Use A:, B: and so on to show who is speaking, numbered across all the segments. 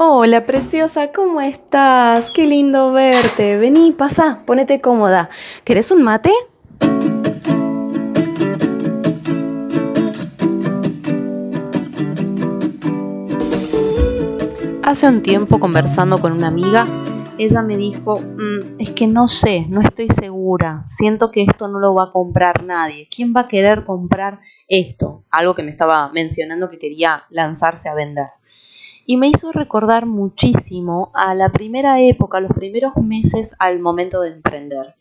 A: Hola, preciosa, ¿cómo estás? Qué lindo verte. Vení, pasa, ponete cómoda. ¿Querés un mate? Hace un tiempo conversando con una amiga, ella me dijo, mm, es que no sé, no estoy segura, siento que esto no lo va a comprar nadie. ¿Quién va a querer comprar esto? Algo que me estaba mencionando que quería lanzarse a vender y me hizo recordar muchísimo a la primera época, los primeros meses al momento de emprender.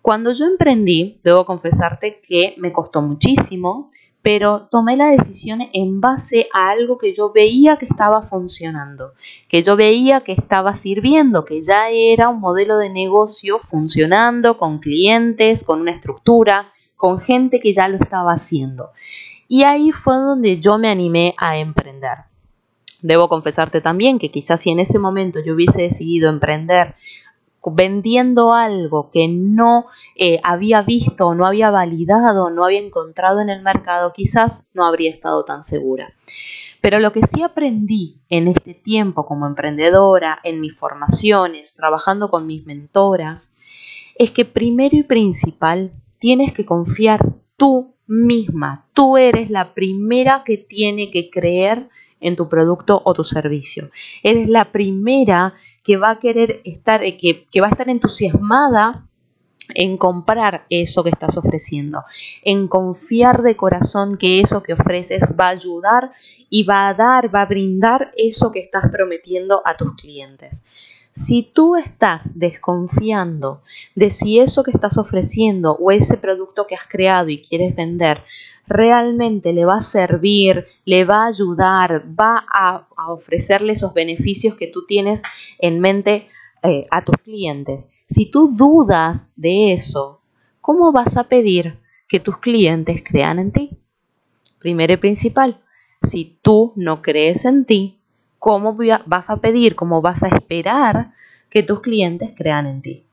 A: Cuando yo emprendí, debo confesarte que me costó muchísimo, pero tomé la decisión en base a algo que yo veía que estaba funcionando, que yo veía que estaba sirviendo, que ya era un modelo de negocio funcionando con clientes, con una estructura, con gente que ya lo estaba haciendo. Y ahí fue donde yo me animé a emprender. Debo confesarte también que quizás si en ese momento yo hubiese decidido emprender vendiendo algo que no eh, había visto, no había validado, no había encontrado en el mercado, quizás no habría estado tan segura. Pero lo que sí aprendí en este tiempo como emprendedora, en mis formaciones, trabajando con mis mentoras, es que primero y principal tienes que confiar tú misma. Tú eres la primera que tiene que creer en tu producto o tu servicio. Eres la primera que va a querer estar, eh, que, que va a estar entusiasmada en comprar eso que estás ofreciendo, en confiar de corazón que eso que ofreces va a ayudar y va a dar, va a brindar eso que estás prometiendo a tus clientes. Si tú estás desconfiando de si eso que estás ofreciendo o ese producto que has creado y quieres vender realmente le va a servir, le va a ayudar, va a, ofrecerle esos beneficios que tú tienes en mente eh, a tus clientes. Si tú dudas de eso, ¿cómo vas a pedir que tus clientes crean en ti? Primero y principal, si tú no crees en ti, ¿cómo vas a pedir, cómo vas a esperar que tus clientes crean en ti?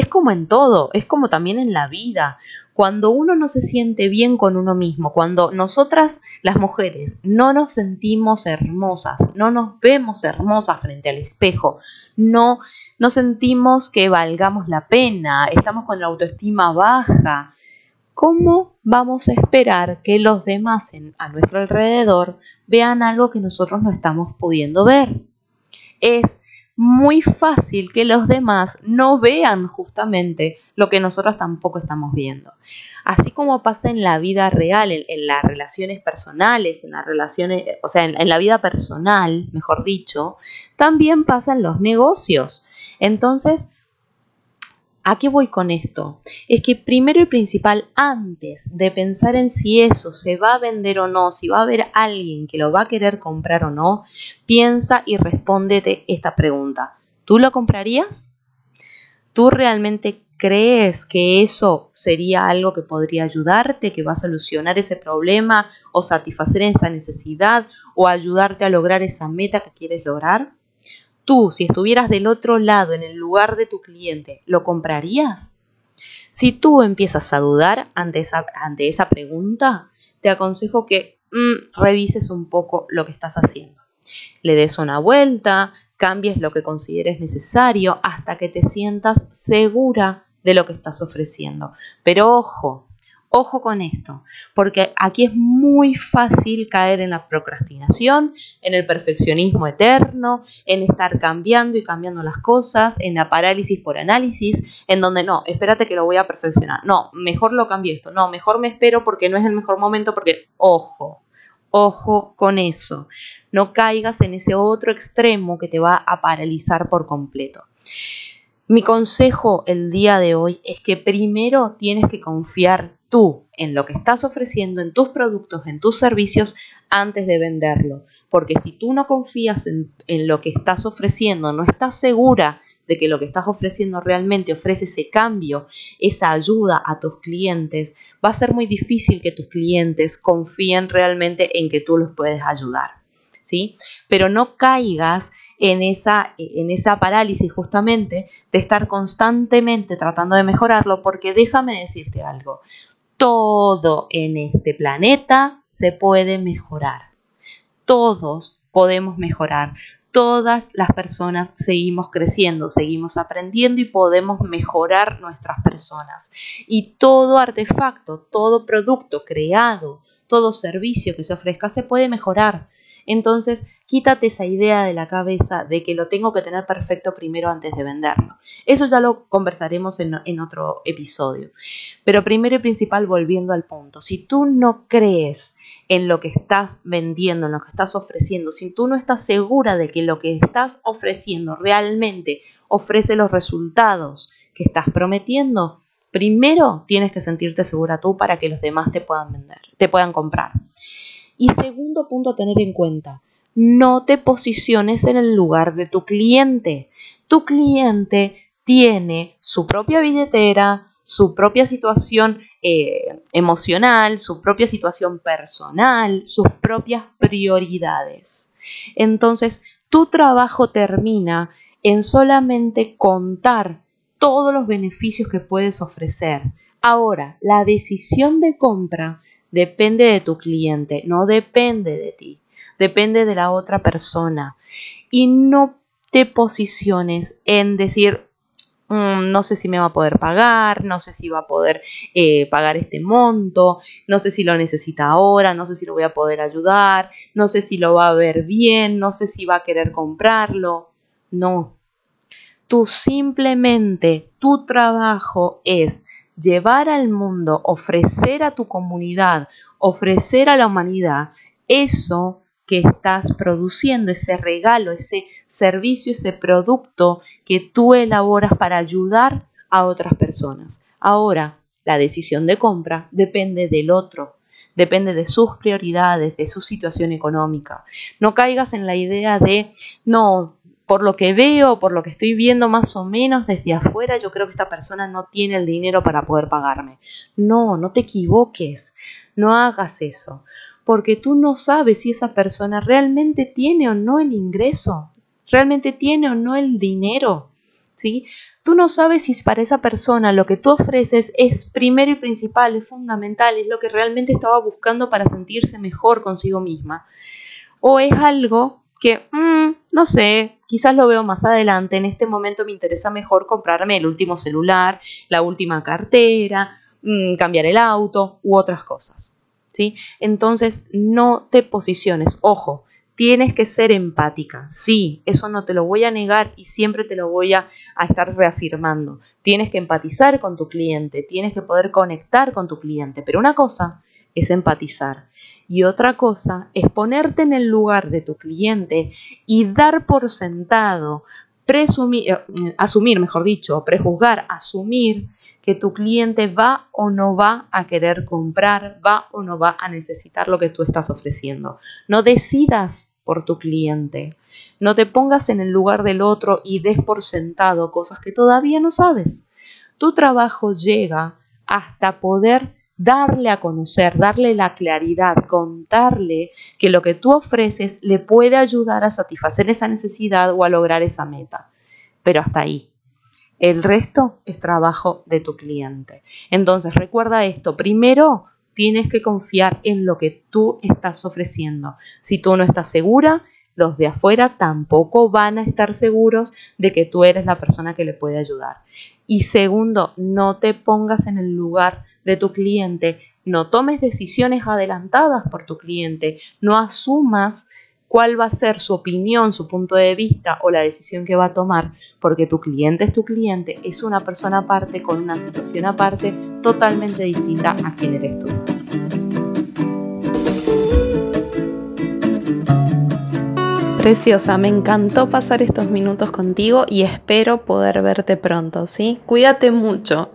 A: Es como en todo, es como también en la vida cuando uno no se siente bien con uno mismo, cuando nosotras las mujeres no nos sentimos hermosas, no nos vemos hermosas frente al espejo, no, no sentimos que valgamos la pena, estamos con la autoestima baja, ¿cómo vamos a esperar que los demás a nuestro alrededor vean algo que nosotros no estamos pudiendo ver? Es muy fácil que los demás no vean justamente lo que nosotros tampoco estamos viendo. Así como pasa en la vida real, en, las relaciones personales, en las relaciones, o sea, en, en la vida personal, mejor dicho, también pasa en los negocios. Entonces, ¿A qué voy con esto? Es que primero y principal, antes de pensar en si eso se va a vender o no, si va a haber alguien que lo va a querer comprar o no, piensa y respóndete esta pregunta. ¿Tú lo comprarías? ¿Tú realmente crees que eso sería algo que podría ayudarte, que va a solucionar ese problema o satisfacer esa necesidad o ayudarte a lograr esa meta que quieres lograr? Tú, si estuvieras del otro lado, en el lugar de tu cliente, ¿lo comprarías? Si tú empiezas a dudar ante esa, ante esa pregunta, te aconsejo que mm, revises un poco lo que estás haciendo. Le des una vuelta, cambies lo que consideres necesario hasta que te sientas segura de lo que estás ofreciendo. Pero ojo, Ojo con esto, porque aquí es muy fácil caer en la procrastinación, en el perfeccionismo eterno, en estar cambiando y cambiando las cosas, en la parálisis por análisis, en donde no, espérate que lo voy a perfeccionar. No, mejor lo cambio esto. No, mejor me espero porque no es el mejor momento, porque, ojo, ojo con eso. No caigas en ese otro extremo que te va a paralizar por completo. Mi consejo el día de hoy es que primero tienes que confiar tú en lo que estás ofreciendo, en tus productos, en tus servicios, antes de venderlo. Porque si tú no confías en, lo que estás ofreciendo, no estás segura de que lo que estás ofreciendo realmente ofrece ese cambio, esa ayuda a tus clientes, va a ser muy difícil que tus clientes confíen realmente en que tú los puedes ayudar. ¿Sí? Pero no caigas en esa, en esa parálisis justamente de estar constantemente tratando de mejorarlo, porque déjame decirte algo, todo en este planeta se puede mejorar. Todos podemos mejorar. todas las personas seguimos creciendo, seguimos aprendiendo y podemos mejorar nuestras personas. Y todo artefacto, todo producto creado, todo servicio que se ofrezca se puede mejorar. Entonces, quítate esa idea de la cabeza de que lo tengo que tener perfecto primero antes de venderlo. Eso ya lo conversaremos en, otro episodio. Pero primero y principal, volviendo al punto, si tú no crees en lo que estás vendiendo, en lo que estás ofreciendo, si tú no estás segura de que lo que estás ofreciendo realmente ofrece los resultados que estás prometiendo, primero tienes que sentirte segura tú para que los demás te puedan vender, te puedan comprar. Y segundo punto a tener en cuenta, no te posiciones en el lugar de tu cliente. Tu cliente tiene su propia billetera, su propia situación eh, emocional, su propia situación personal, sus propias prioridades. Entonces, tu trabajo termina en solamente contar todos los beneficios que puedes ofrecer. Ahora, la decisión de compra depende de tu cliente, no depende de ti, depende de la otra persona. Y no te posiciones en decir, Mm, no sé si me va a poder pagar, no sé si va a poder eh, pagar este monto, no sé si lo necesita ahora, no sé si lo voy a poder ayudar, no sé si lo va a ver bien, no sé si va a querer comprarlo. No. Tú simplemente, tu trabajo es llevar al mundo, ofrecer a tu comunidad, ofrecer a la humanidad eso que estás produciendo, ese regalo, ese servicio, ese producto que tú elaboras para ayudar a otras personas. Ahora, la decisión de compra depende del otro, depende de sus prioridades, de su situación económica. No caigas en la idea de, no, por lo que veo, por lo que estoy viendo más o menos desde afuera, yo creo que esta persona no tiene el dinero para poder pagarme. No, no te equivoques, no hagas eso porque tú no sabes si esa persona realmente tiene o no el ingreso, realmente tiene o no el dinero, ¿sí? Tú no sabes si para esa persona lo que tú ofreces es primero y principal, es fundamental, es lo que realmente estaba buscando para sentirse mejor consigo misma. O es algo que, mm, no sé, quizás lo veo más adelante, en este momento me interesa mejor comprarme el último celular, la última cartera, mm, cambiar el auto u otras cosas. Entonces, no te posiciones, ojo, tienes que ser empática, sí, eso no te lo voy a negar y siempre te lo voy a estar reafirmando. Tienes que empatizar con tu cliente, tienes que poder conectar con tu cliente, pero una cosa es empatizar y otra cosa es ponerte en el lugar de tu cliente y dar por sentado, presumir, eh, asumir, mejor dicho, prejuzgar, asumir que tu cliente va o no va a querer comprar, va o no va a necesitar lo que tú estás ofreciendo. No decidas por tu cliente. No te pongas en el lugar del otro y des por sentado cosas que todavía no sabes. Tu trabajo llega hasta poder darle a conocer, darle la claridad, contarle que lo que tú ofreces le puede ayudar a satisfacer esa necesidad o a lograr esa meta. Pero hasta ahí. El resto es trabajo de tu cliente. Entonces, recuerda esto. Primero, tienes que confiar en lo que tú estás ofreciendo. Si tú no estás segura, los de afuera tampoco van a estar seguros de que tú eres la persona que le puede ayudar. Y segundo, no te pongas en el lugar de tu cliente, no tomes decisiones adelantadas por tu cliente, no asumas cuál va a ser su opinión, su punto de vista o la decisión que va a tomar, porque tu cliente es tu cliente, es una persona aparte, con una situación aparte, totalmente distinta a quien eres tú. Preciosa, me encantó pasar estos minutos contigo y espero poder verte pronto, ¿sí? Cuídate mucho.